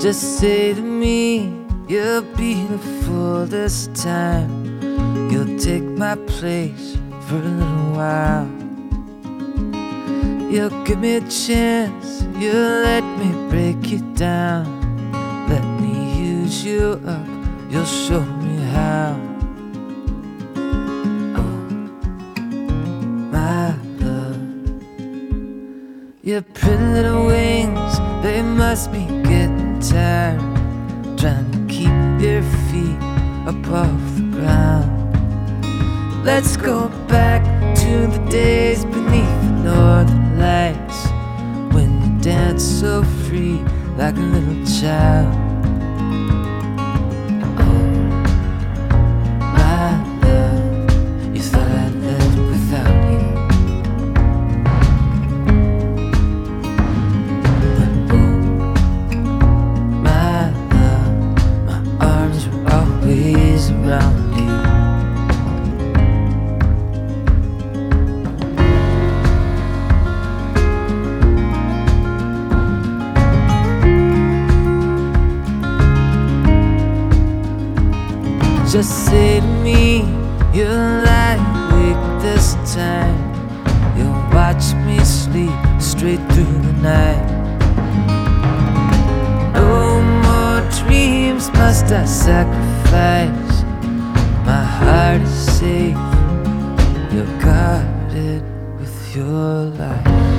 Just say to me, you're beautiful this time. You'll take my place for a little while. You'll give me a chance, you'll let me break you down. Let me use you up, you'll show me how. Oh, my love. Your pretty little wings, they must be tired. Trying to keep your feet up off the ground. Let's go back to the days beneath the northern lights when you danced so free like a little child. Just say to me, you'll lie awake this time. You'll watch me sleep straight through the night. No more dreams must I sacrifice. My heart is safe. You're guarded with your life.